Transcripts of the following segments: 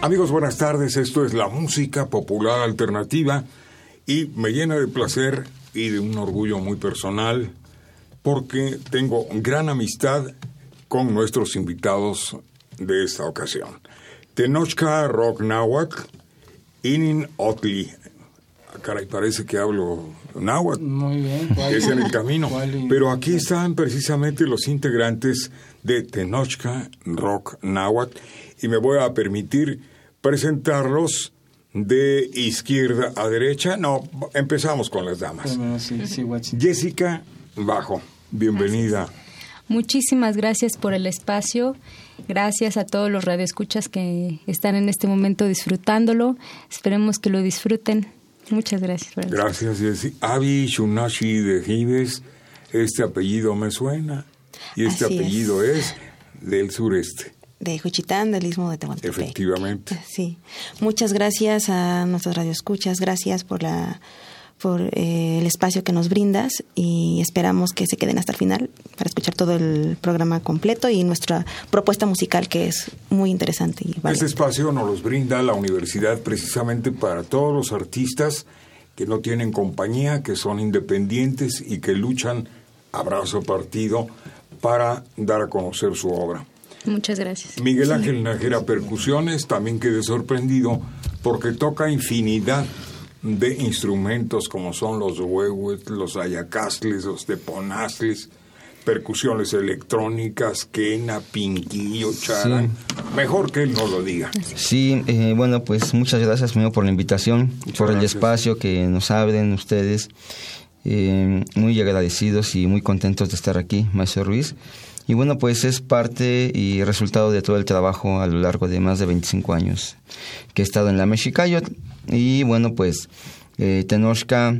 Amigos, buenas tardes. Esto es la música popular alternativa y me llena de placer y de un orgullo muy personal porque tengo gran amistad con nuestros invitados de esta ocasión. Tenochca Rock Nahuatl, Inin Otli. Ah, caray, parece que hablo náhuatl. Muy bien. Es en el camino. Pero aquí están precisamente los integrantes de Tenochca Rock Nahuatl y me voy a permitir presentarlos de izquierda a derecha. No, empezamos con las damas. Jessica Bajo, bienvenida. Muchísimas gracias por el espacio. Gracias a todos los radioescuchas que están en este momento disfrutándolo. Esperemos que lo disfruten. Muchas gracias. Gracias, Jessica. Avi Shunashi de Gives. Este apellido me suena. Y este apellido es del sureste de Juchitán, del Istmo de Tehuantepec. Efectivamente. Sí. Muchas gracias a nuestros radioescuchas, gracias por la por eh, el espacio que nos brindas y esperamos que se queden hasta el final para escuchar todo el programa completo y nuestra propuesta musical que es muy interesante. Y Este espacio nos los brinda la universidad precisamente para todos los artistas que no tienen compañía, que son independientes y que luchan abrazo partido para dar a conocer su obra. Muchas gracias. Miguel Ángel Najera Percusiones, también quedé sorprendido porque toca infinidad de instrumentos como son los huehuet, los ayacastles, los teponazles, percusiones electrónicas, quena, pinquillo, charan. Mejor que él no lo diga. Sí, eh, bueno, pues muchas gracias primero por la invitación, por el espacio que nos abren ustedes. Eh, muy agradecidos y muy contentos de estar aquí, Maestro Ruiz. Y bueno, pues es parte y resultado de todo el trabajo a lo largo de más de 25 años que he estado en la Mexicayot. Y bueno, pues eh, Tenochca,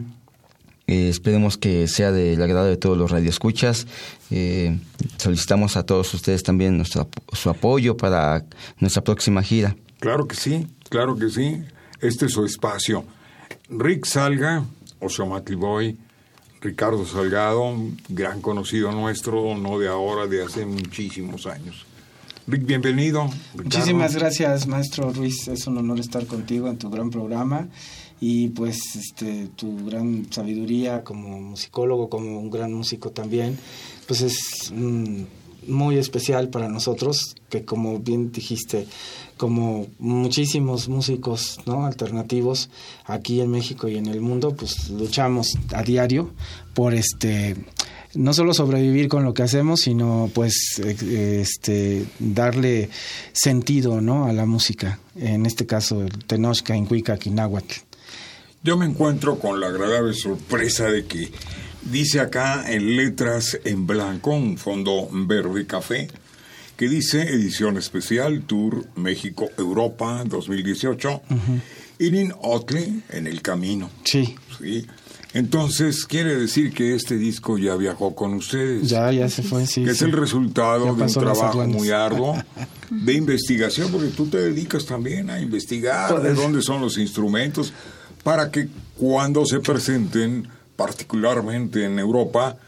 eh, esperemos que sea del agrado de todos los radioescuchas. Eh, solicitamos a todos ustedes también nuestro, su apoyo para nuestra próxima gira. Claro que sí, claro que sí. Este es su espacio. Rick Salga, Osomatli Boy, Ricardo Salgado, gran conocido nuestro, no de ahora, de hace muchísimos años. Rick, bienvenido. Muchísimas gracias, maestro Ruiz. Es un honor estar contigo en tu gran programa y pues este tu gran sabiduría como musicólogo, como un gran músico también, pues es muy especial para nosotros que como bien dijiste como muchísimos músicos ¿no? alternativos aquí en México y en el mundo, pues luchamos a diario por este no solo sobrevivir con lo que hacemos, sino pues este darle sentido ¿no? a la música, en este caso el Tenochca, Incuica. Yo me encuentro con la agradable sorpresa de que dice acá en letras en blanco, un fondo verde café, que dice edición especial Tour México Europa 2018 Inin Otle en el camino. Sí. Sí. Entonces, quiere decir que este disco ya viajó con ustedes. Ya, ya se fue, sí. Que es el resultado de un trabajo muy arduo de investigación, porque tú te dedicas también a investigar de dónde son los instrumentos, para que cuando se presenten, particularmente en Europa,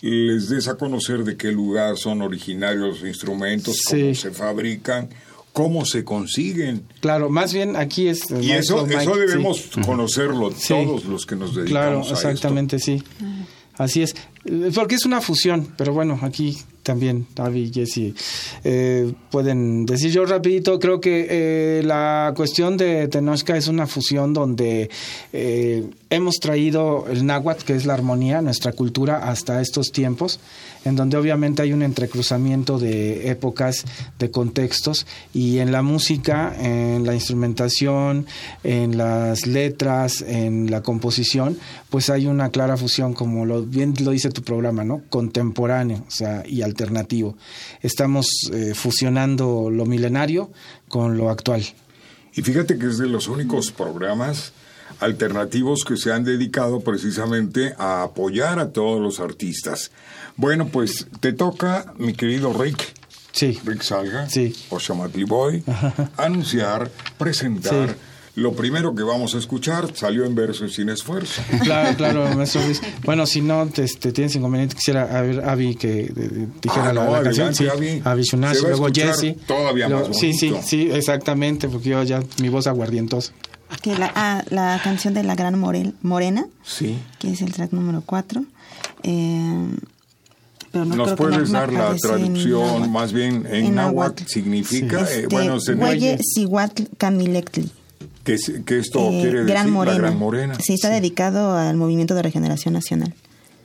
les des a conocer de qué lugar son originarios los instrumentos, cómo se fabrican, cómo se consiguen. Claro, más bien aquí es... Y eso, eso debemos conocerlo todos los que nos dedicamos claro, exactamente, sí. Así es, porque es una fusión, pero bueno, aquí también, Avi, Jesse, eh, pueden decir. Yo rapidito, creo que eh, la cuestión de Tenochca es una fusión donde eh, hemos traído el náhuatl, que es la armonía, nuestra cultura, hasta estos tiempos, en donde obviamente hay un entrecruzamiento de épocas, de contextos, y en la música, en la instrumentación, en las letras, en la composición, pues hay una clara fusión, como lo, bien lo dice tu programa, ¿no? Contemporáneo, o sea, y alternativo. Estamos eh, fusionando lo milenario con lo actual. Y fíjate que es de los únicos programas alternativos que se han dedicado precisamente a apoyar a todos los artistas. Bueno, pues te toca, mi querido Rick. Sí. Rick Salga. Sí. O Shamatli Boy. Anunciar, presentar. Lo primero que vamos a escuchar salió en verso sin esfuerzo. Claro, claro, maestro Luis. Bueno, si no este, tienes inconveniente, quisiera a ver, Avi que eh, dijera Ah, la, no, la canción. Sí, luego Jesse. todavía más Sí, sí, sí, exactamente, porque yo ya mi voz aguardientosa. Que la, ah, la canción de La Gran Morel- Morena, Sí. que es el track número 4. pero no ¿Nos puedes dar la traducción más bien en, En náhuatl? Significa, Este, eh, bueno, se- Huelle Sihuatl Camilectli. que, que esto Eh, quiere decir Gran Morena. la Gran Morena. Sí, está dedicado al movimiento de regeneración nacional.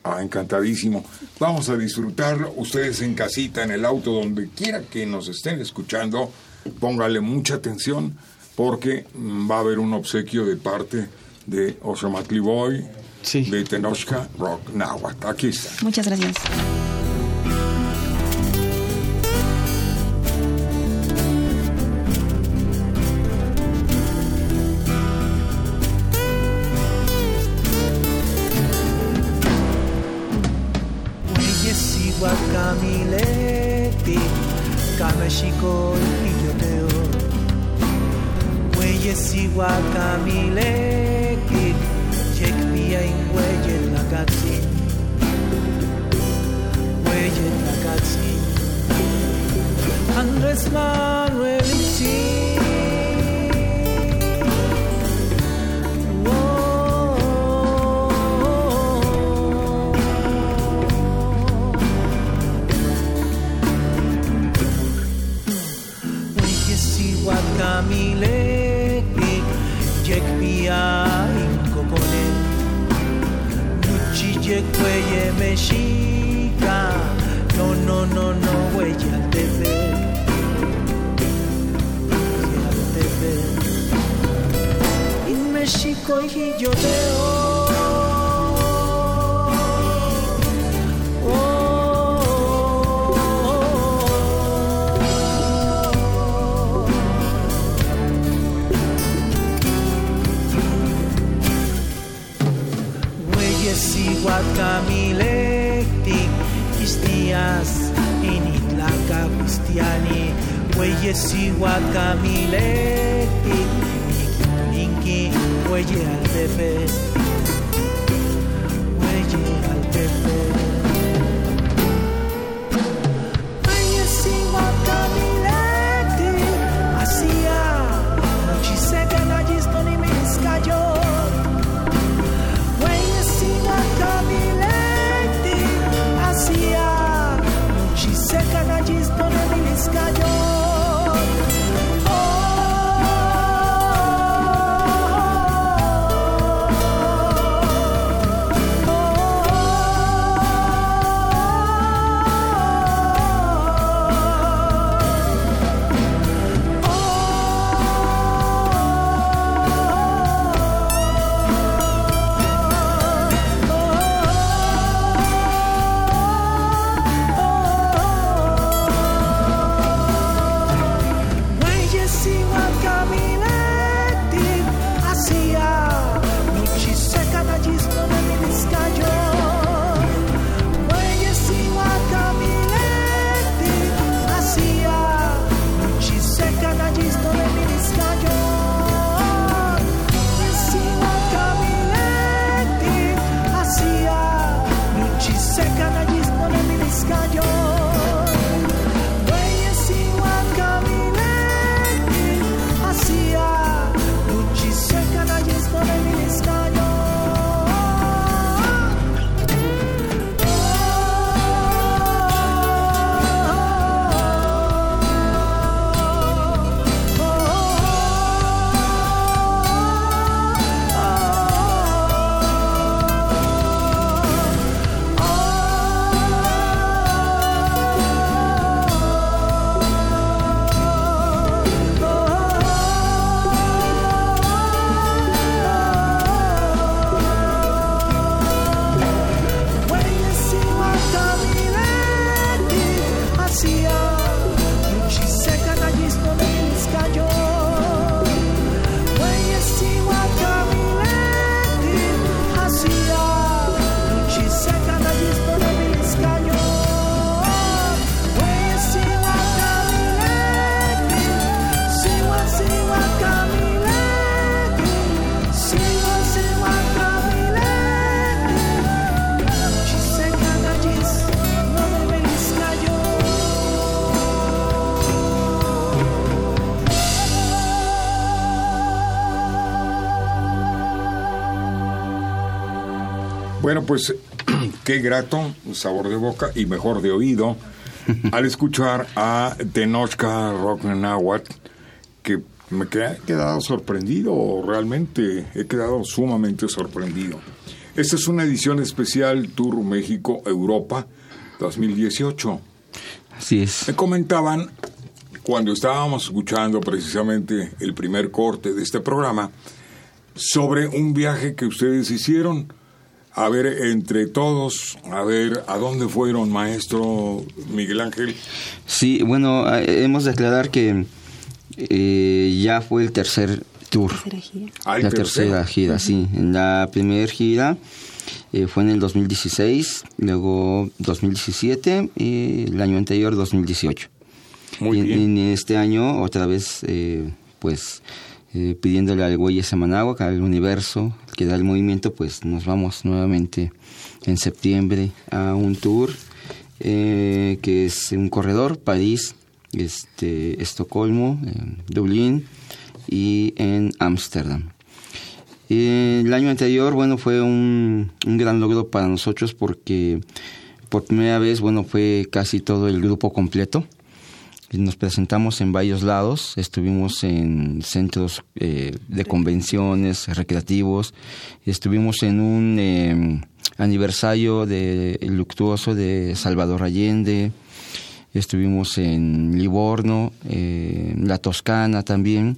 Ah, encantadísimo. Vamos a disfrutarlo. Ustedes en casita, en el auto, donde quiera que nos estén escuchando, póngale mucha atención porque mm, va a haber un obsequio de parte de Oshomatli Boy, Sí. de Tenochca Rock Nahuatl. Aquí está. Muchas gracias. Meshika No, no, no, no, huella al deber deber Y México y yo Hueyes igual Camileti, Cristias, Initlaca, Cristiani, Hueyes igual Camileti, Inki, Hueye al bebé, Hueye al bebé. Bueno, pues qué grato sabor de boca y mejor de oído al escuchar a Tenochca Rock Nahuatl, que me he quedado sorprendido, realmente he quedado sumamente sorprendido. Esta es una edición especial Tour México-Europa 2018. Así es. Me comentaban cuando estábamos escuchando precisamente el primer corte de este programa sobre un viaje que ustedes hicieron. A ver, entre todos, a ver, ¿a dónde fueron, maestro Miguel Ángel? Sí, bueno, eh, hemos de aclarar que eh, ya fue el tercer tour. Tercera gira. Ah, la tercera gira, sí. En la primera gira eh, fue en el 2016, luego 2017 y el año anterior 2018. Muy y, bien. y en este año otra vez, eh, pues eh, pidiéndole al güey ese Managua, al universo que da el movimiento, pues nos vamos nuevamente en septiembre a un tour eh, que es un corredor, París, este, Estocolmo, Dublín y en Ámsterdam. El año anterior, bueno, fue un, un gran logro para nosotros porque por primera vez, bueno, fue casi todo el grupo completo. Nos presentamos en varios lados, estuvimos en centros eh, de convenciones, recreativos, estuvimos en un eh, aniversario de, luctuoso de Salvador Allende, estuvimos en Livorno, eh, en la Toscana también.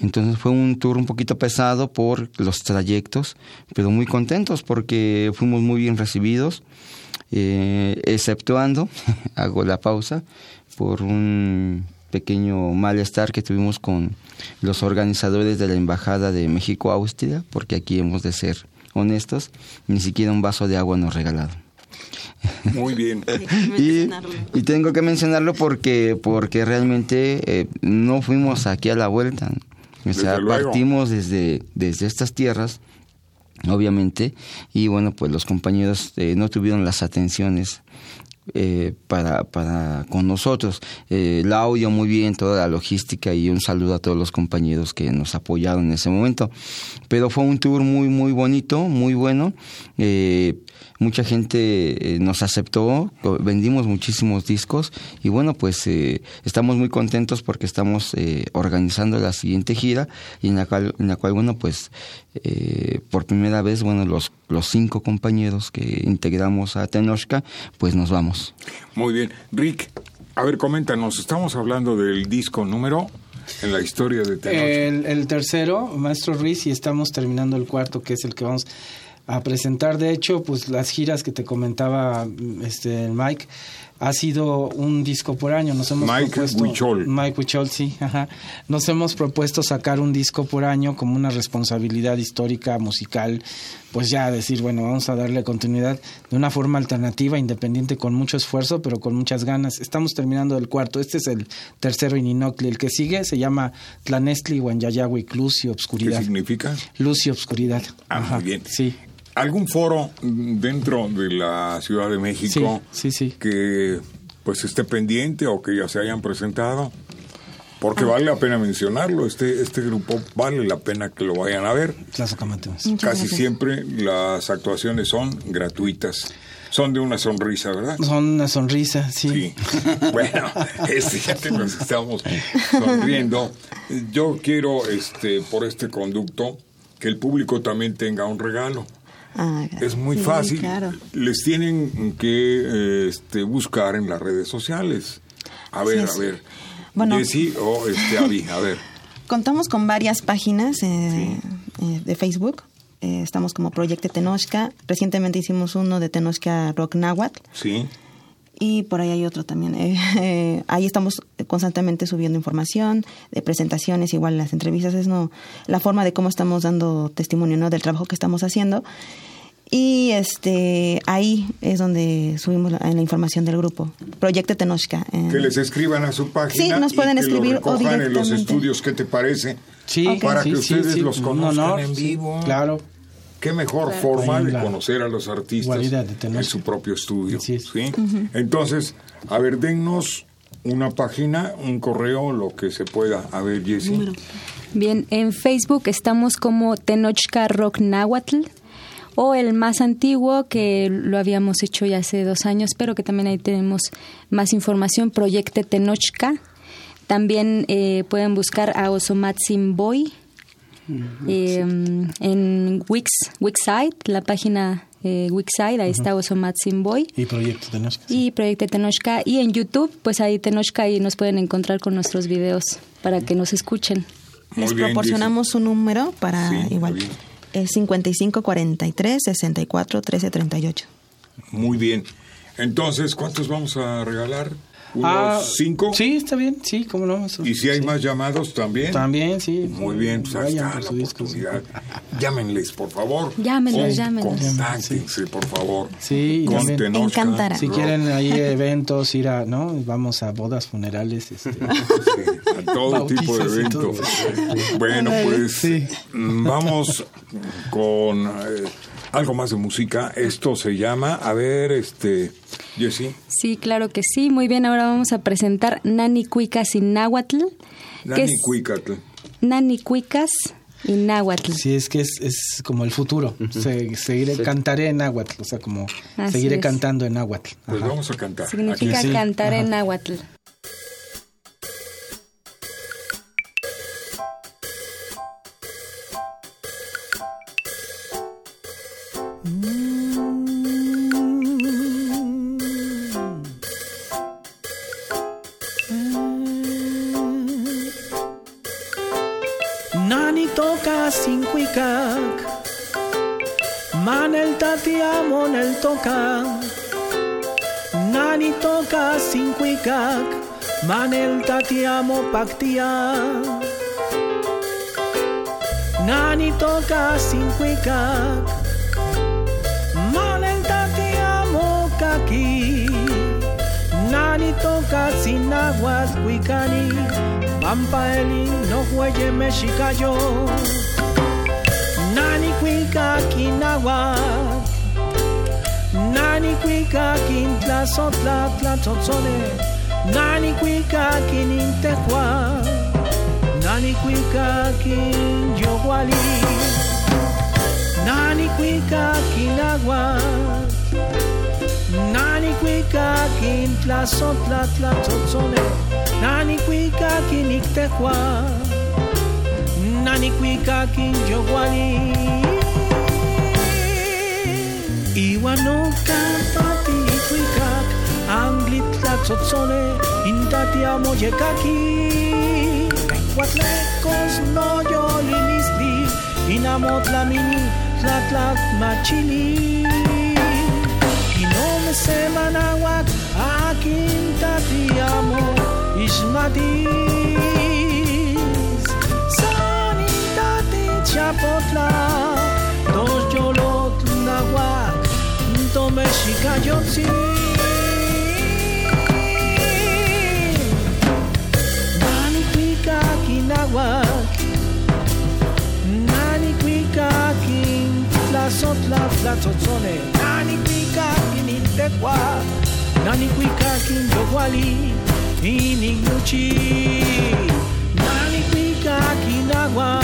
Entonces fue un tour un poquito pesado por los trayectos, pero muy contentos porque fuimos muy bien recibidos, eh, exceptuando, hago la pausa, por un pequeño malestar que tuvimos con los organizadores de la Embajada de México-Austria, porque aquí hemos de ser honestos, ni siquiera un vaso de agua nos regalaron. Muy bien. Y, y tengo que mencionarlo porque, porque realmente eh, no fuimos aquí a la vuelta. O sea, luego. partimos desde, desde estas tierras, obviamente, y bueno, pues los compañeros eh, no tuvieron las atenciones eh, para, para con nosotros. Eh, el audio muy bien, toda la logística y un saludo a todos los compañeros que nos apoyaron en ese momento. Pero fue un tour muy, muy bonito, muy bueno. Eh, mucha gente eh, nos aceptó, vendimos muchísimos discos y bueno, pues eh, estamos muy contentos porque estamos organizando la siguiente gira y en la cual, en la cual bueno, pues por primera vez, bueno, los, los cinco compañeros que integramos a Tenochca, pues nos vamos. Muy bien. Rick, a ver, coméntanos, estamos hablando del disco número en la historia de Tenoch. El, el tercero, Maestro Ruiz, y estamos terminando el cuarto, que es el que vamos a presentar. De hecho, pues las giras que te comentaba este Mike, ha sido un disco por año. Nos hemos Mike propuesto. Mike Huichol, sí. Ajá. Nos hemos propuesto sacar un disco por año como una responsabilidad histórica, musical. Pues ya decir, bueno, vamos a darle continuidad de una forma alternativa, independiente, con mucho esfuerzo, pero con muchas ganas. Estamos terminando el cuarto. Este es el tercero Ininocli. El que sigue se llama Tlanestli, Guanyayagui, Luz y ¿Qué Obscuridad. significa? Luz y Obscuridad. Ah, Ajá, muy bien. Sí. ¿Algún foro dentro de la Ciudad de México Sí, sí, sí. que pues esté pendiente o que ya se hayan presentado? Porque vale la pena mencionarlo, este, este grupo vale la pena que lo vayan a ver. Casi gracias. siempre las actuaciones son gratuitas. Son de una sonrisa, ¿verdad? Son una sonrisa, sí. Sí. Bueno, este, ya que nos estamos sonriendo. Yo quiero, este, por este conducto, que el público también tenga un regalo. Ah, Es muy sí, fácil. Claro. Les tienen que eh, este, buscar en las redes sociales. A Así ver, es. a ver. Bueno. Jessy o este, Avi, a ver. Contamos con varias páginas eh, eh, de Facebook. Eh, estamos como Proyecto Tenochca. Recientemente hicimos uno de Tenochca Rock Nahuatl. Sí. Y por ahí hay otro también. Eh, eh, ahí estamos constantemente subiendo información de presentaciones, igual las entrevistas, es no la forma de cómo estamos dando testimonio ¿no? del trabajo que estamos haciendo. Y este ahí es donde subimos la, la información del grupo. Proyecto Tenochca. eh. Que les escriban a su página. Sí, nos y pueden que lo escribir o recojan en los directamente. estudios, ¿qué te parece? Sí, Ok. Para sí, que sí, ustedes sí, los conozcan honor, en sí, vivo. Claro. Qué mejor forma de conocer a los artistas en su propio estudio. Es. ¿sí? Entonces, a ver, dennos una página, un correo, lo que se pueda. A ver, Jessy. Bien, en Facebook estamos como Tenochca Rock Nahuatl o el más antiguo que lo habíamos hecho ya hace dos años, pero que también ahí tenemos más información, Proyecte Tenochca. También eh, pueden buscar a Osomatsin Boy eh, en Wix, Wixsite, la página eh, Wixsite, ahí está Osomatsin Boy. Y Proyecto Tenochca. Y Proyecto Tenochca. Y en YouTube, pues ahí Tenochca y nos pueden encontrar con nuestros videos para que nos escuchen. Les bien, proporcionamos un número para Sí, igual. Es 55 43 64 13 38. Muy bien. Entonces, ¿cuántos vamos a regalar? ¿Unos Ah, cinco? Sí, está bien, sí, cómo no. eso- ¿Y si hay sí. más llamados también? También, sí. Muy bien, pues ahí está la sí. Llámenles, por favor. Llámenos, O llámenos. Contáctense, por favor. Sí, Con. Encantará. Si quieren ahí eventos, ir a, ¿no? Vamos a bodas, funerales, este, Sí, a todo tipo de eventos. Bueno, pues Sí. vamos con eh, algo más de música. Esto se llama, a ver, este, Jessy, Sí, claro que sí. Muy bien, ahora vamos a presentar Nani Cuicas y Náhuatl. Nani Cuicatl. Nani Cuicas y Náhuatl. Sí, es que es, es como el futuro. Se- seguiré, cantaré en náhuatl, o sea, como Así seguiré es. cantando en náhuatl. Pues Ajá. vamos a cantar. Significa sí, cantar ajá. en náhuatl. Nani toca sin cuicac, manel tatiamo pactia. Nani toca sin cuicac, manel tatiamo kaki. Nani toca sin aguas cuicani, pampaeli no huelle mexicayo. Nani cuica quinagua, Nani qui kakin tla son tla tzotzone. Nani qui kakin intekwa. Nani qui kakin yoguali. Nani qui kakin agua. Nani qui kakin tla son tla tzotzone. Nani qui kakin intekwa. Nani qui kakin yoguali. No yolinistli, inamot la mini, tlatlat machili. Y no me se manahuac, a quinta te amo, ismatis. Sanitati chapotla, dos yolot nahuac, to mexica yotzi. Nani cuica quinahuac, Nani cuica quin tlazotla tlatzotzone Nani cuica quin intecua Nani cuica quin yoguali inignuchi Nani cuica quin agua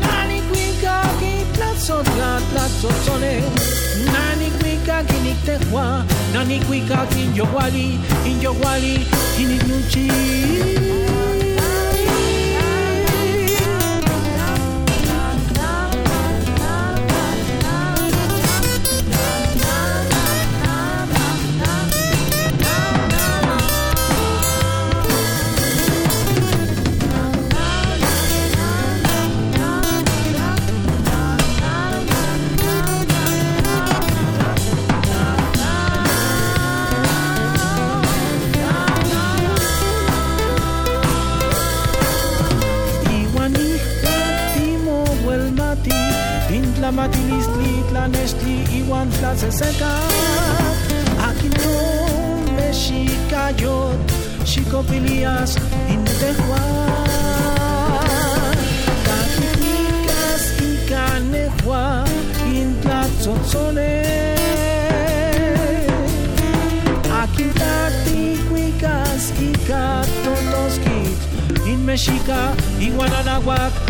Nani cuica quin tlazotla tlatzotzone Nani cuica quin intecua Nani cuica quin yoguali in tintla matilistli, tlanestli, iwan tlaseseca. Aquí no mexicayot, xicopilias, intejua. Caquiticas y canejua, intlatzotzone. Aquintati, cuicas y catotoskit, in Mexica, Iguananahuac,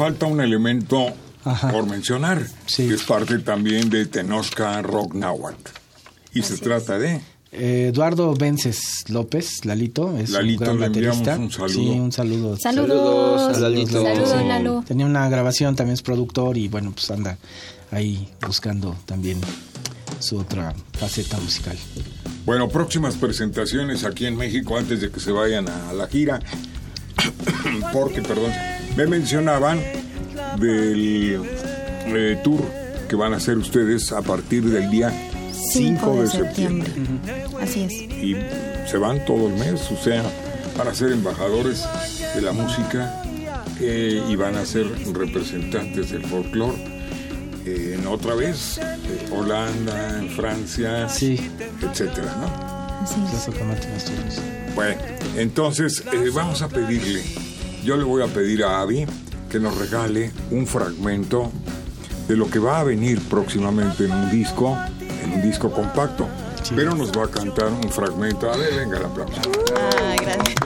falta un elemento Ajá. por mencionar, Sí. que es parte también de Tenochca Rock Náhuatl. Y se trata de... Eh, Eduardo Vences López, Lalito, es Lalito, un le gran enviamos baterista. un saludo. Sí, un saludo. Saludos. Saludos a Lalito. Saludos. Lalo. Tenía una grabación, también es productor y bueno, pues anda ahí buscando también su otra faceta musical. Bueno, próximas presentaciones aquí en México antes de que se vayan a la gira. Porque, perdón, me mencionaban del eh, tour que van a hacer ustedes a partir del día 5 de septiembre. Así es. Y se van todo el mes, o sea, van a ser embajadores de la música eh, y van a ser representantes del folclore. eh, en otra vez, eh, Holanda, en Francia, Sí. etcétera, ¿no? Así es. Bueno, entonces eh, vamos a pedirle, yo le voy a pedir a Avi que nos regale un fragmento de lo que va a venir próximamente en un disco, en un disco compacto. Pero nos va a cantar un fragmento. A ver, venga el aplauso. Ah, gracias.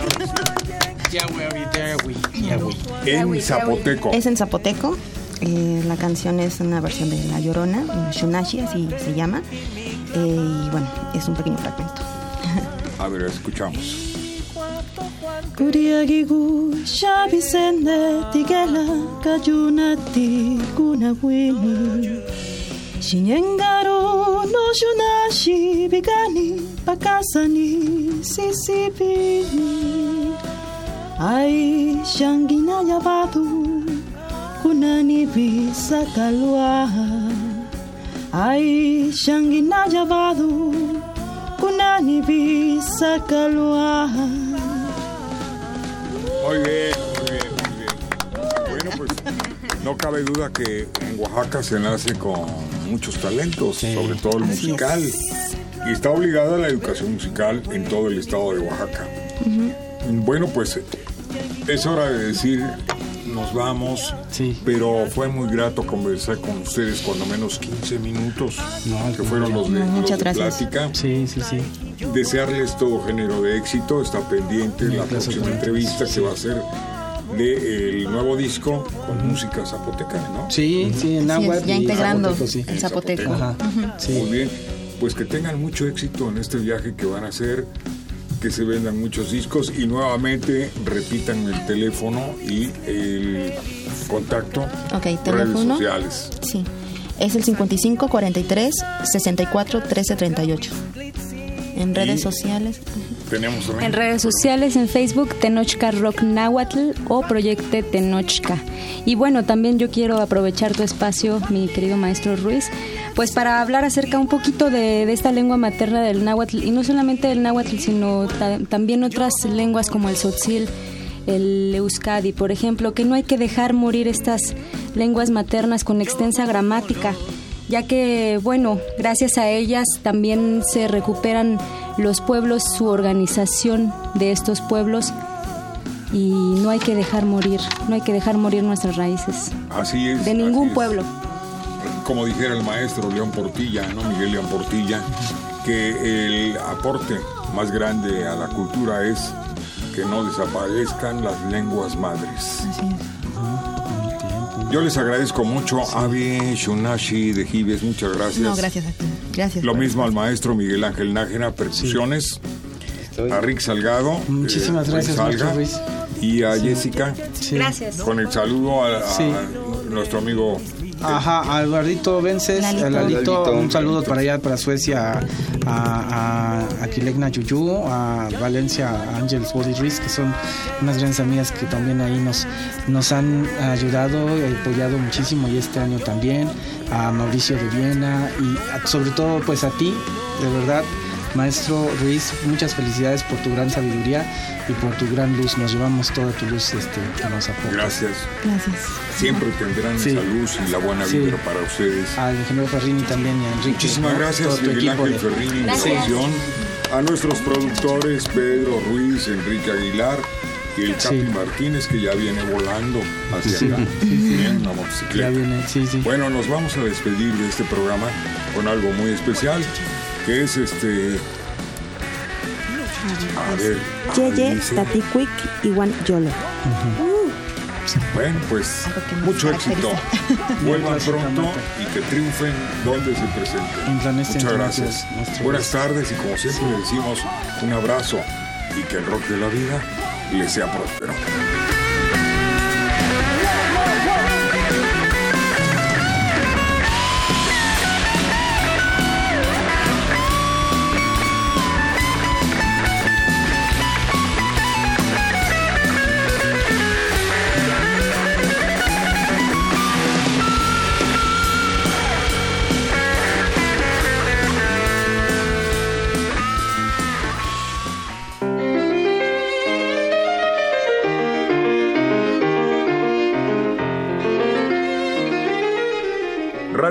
En zapoteco. Es en zapoteco. eh, la canción es una versión de La Llorona, una Shunashi, así se llama. Eh, y bueno, es un pequeño fragmento. A ver, escuchamos. Kuriagigu xabi zende tigela kajunati kunawini Shinen garo no shunashi bigani pakasani sisipini Ai shangina yabadu kunani bisakalua Ai shangina yabadu kunani bisakalua no cabe duda que en Oaxaca se nace con muchos talentos, sobre todo el musical. Y está obligada a la educación musical en todo el estado de Oaxaca. Bueno, pues es hora de decir, nos vamos, Sí. pero fue muy grato conversar con ustedes cuando menos 15 minutos, No, que fueron los de, No, los muchas de gracias. plática. Sí, sí, sí. Desearles todo género de éxito. Está pendiente la próxima entrevista que va a ser de el nuevo disco con música zapoteca, ¿no? Sí, sí, en agua. ya integrando sí. el zapoteco. Ajá. Sí. Muy bien. Pues que tengan mucho éxito en este viaje que van a hacer, que se vendan muchos discos y nuevamente repitan el teléfono y el contacto. Ok, redes teléfono. sociales. Sí. Es el 55 43 64 13 38. En redes Y- sociales. En redes sociales, en Facebook, Tenochca Rock Nahuatl o Proyecte Tenochca. Y bueno, también yo quiero aprovechar tu espacio, mi querido maestro Ruiz, pues para hablar acerca un poquito de, de esta lengua materna del náhuatl, y no solamente del náhuatl, sino ta- también otras lenguas como el tzotzil, el euskadi, por ejemplo, que no hay que dejar morir estas lenguas maternas con extensa gramática ya que, bueno, gracias a ellas también se recuperan los pueblos, su organización de estos pueblos y no hay que dejar morir, no hay que dejar morir nuestras raíces, Así es. de así ningún es. pueblo. como dijera el maestro León Portilla, ¿no? Miguel León Portilla, que el aporte más grande a la cultura es que no desaparezcan las lenguas madres. Yo les agradezco mucho, Avi, Shunashi, de Gives, muchas gracias. No, gracias a ti. Gracias. Lo mismo al maestro Miguel Ángel Nájera, percusiones, a Rick Salgado, Muchísimas eh, gracias, Salga, y a Jessica, Sí. Gracias. con el saludo a, a Sí. nuestro amigo Ajá, a Eduardito Vences, Lalito. a Lalito, Lalito. un saludo para allá, para Suecia, a, a, a Kilegna Yuyu, a Valencia, a Ángel Body Ruiz, que son unas grandes amigas que también ahí nos, nos han ayudado, apoyado muchísimo y este año también, a Mauricio de Viena y a- sobre todo pues a ti, de verdad. Maestro Ruiz, muchas felicidades por tu gran sabiduría y por tu gran luz. Nos llevamos toda tu luz este, que nos aporta. Gracias. Gracias. Siempre tendrán Sí. esa luz y la buena Sí. vibra para ustedes. Al ingeniero Ferrini también y a Enrique. Muchísimas ¿no? gracias, Miguel Ángel de- Ferrini, en Gracias. A nuestros productores, Pedro Ruiz, Enrique Aguilar y el Sí. Capi Martínez, que ya viene volando hacia Sí, acá. sí, sí. Bien, una Ya motocicleta. viene, sí, sí. Bueno, nos vamos a despedir de este programa con algo muy especial, que es este... A ver, Yeye, dice- Tatiquik, Iwan Yolo. Bueno, pues mucho éxito. Vuelvan pronto y que triunfen donde se presenten. Muchas gracias. Buenas tardes y como siempre le decimos un abrazo y que el rock de la vida les sea próspero.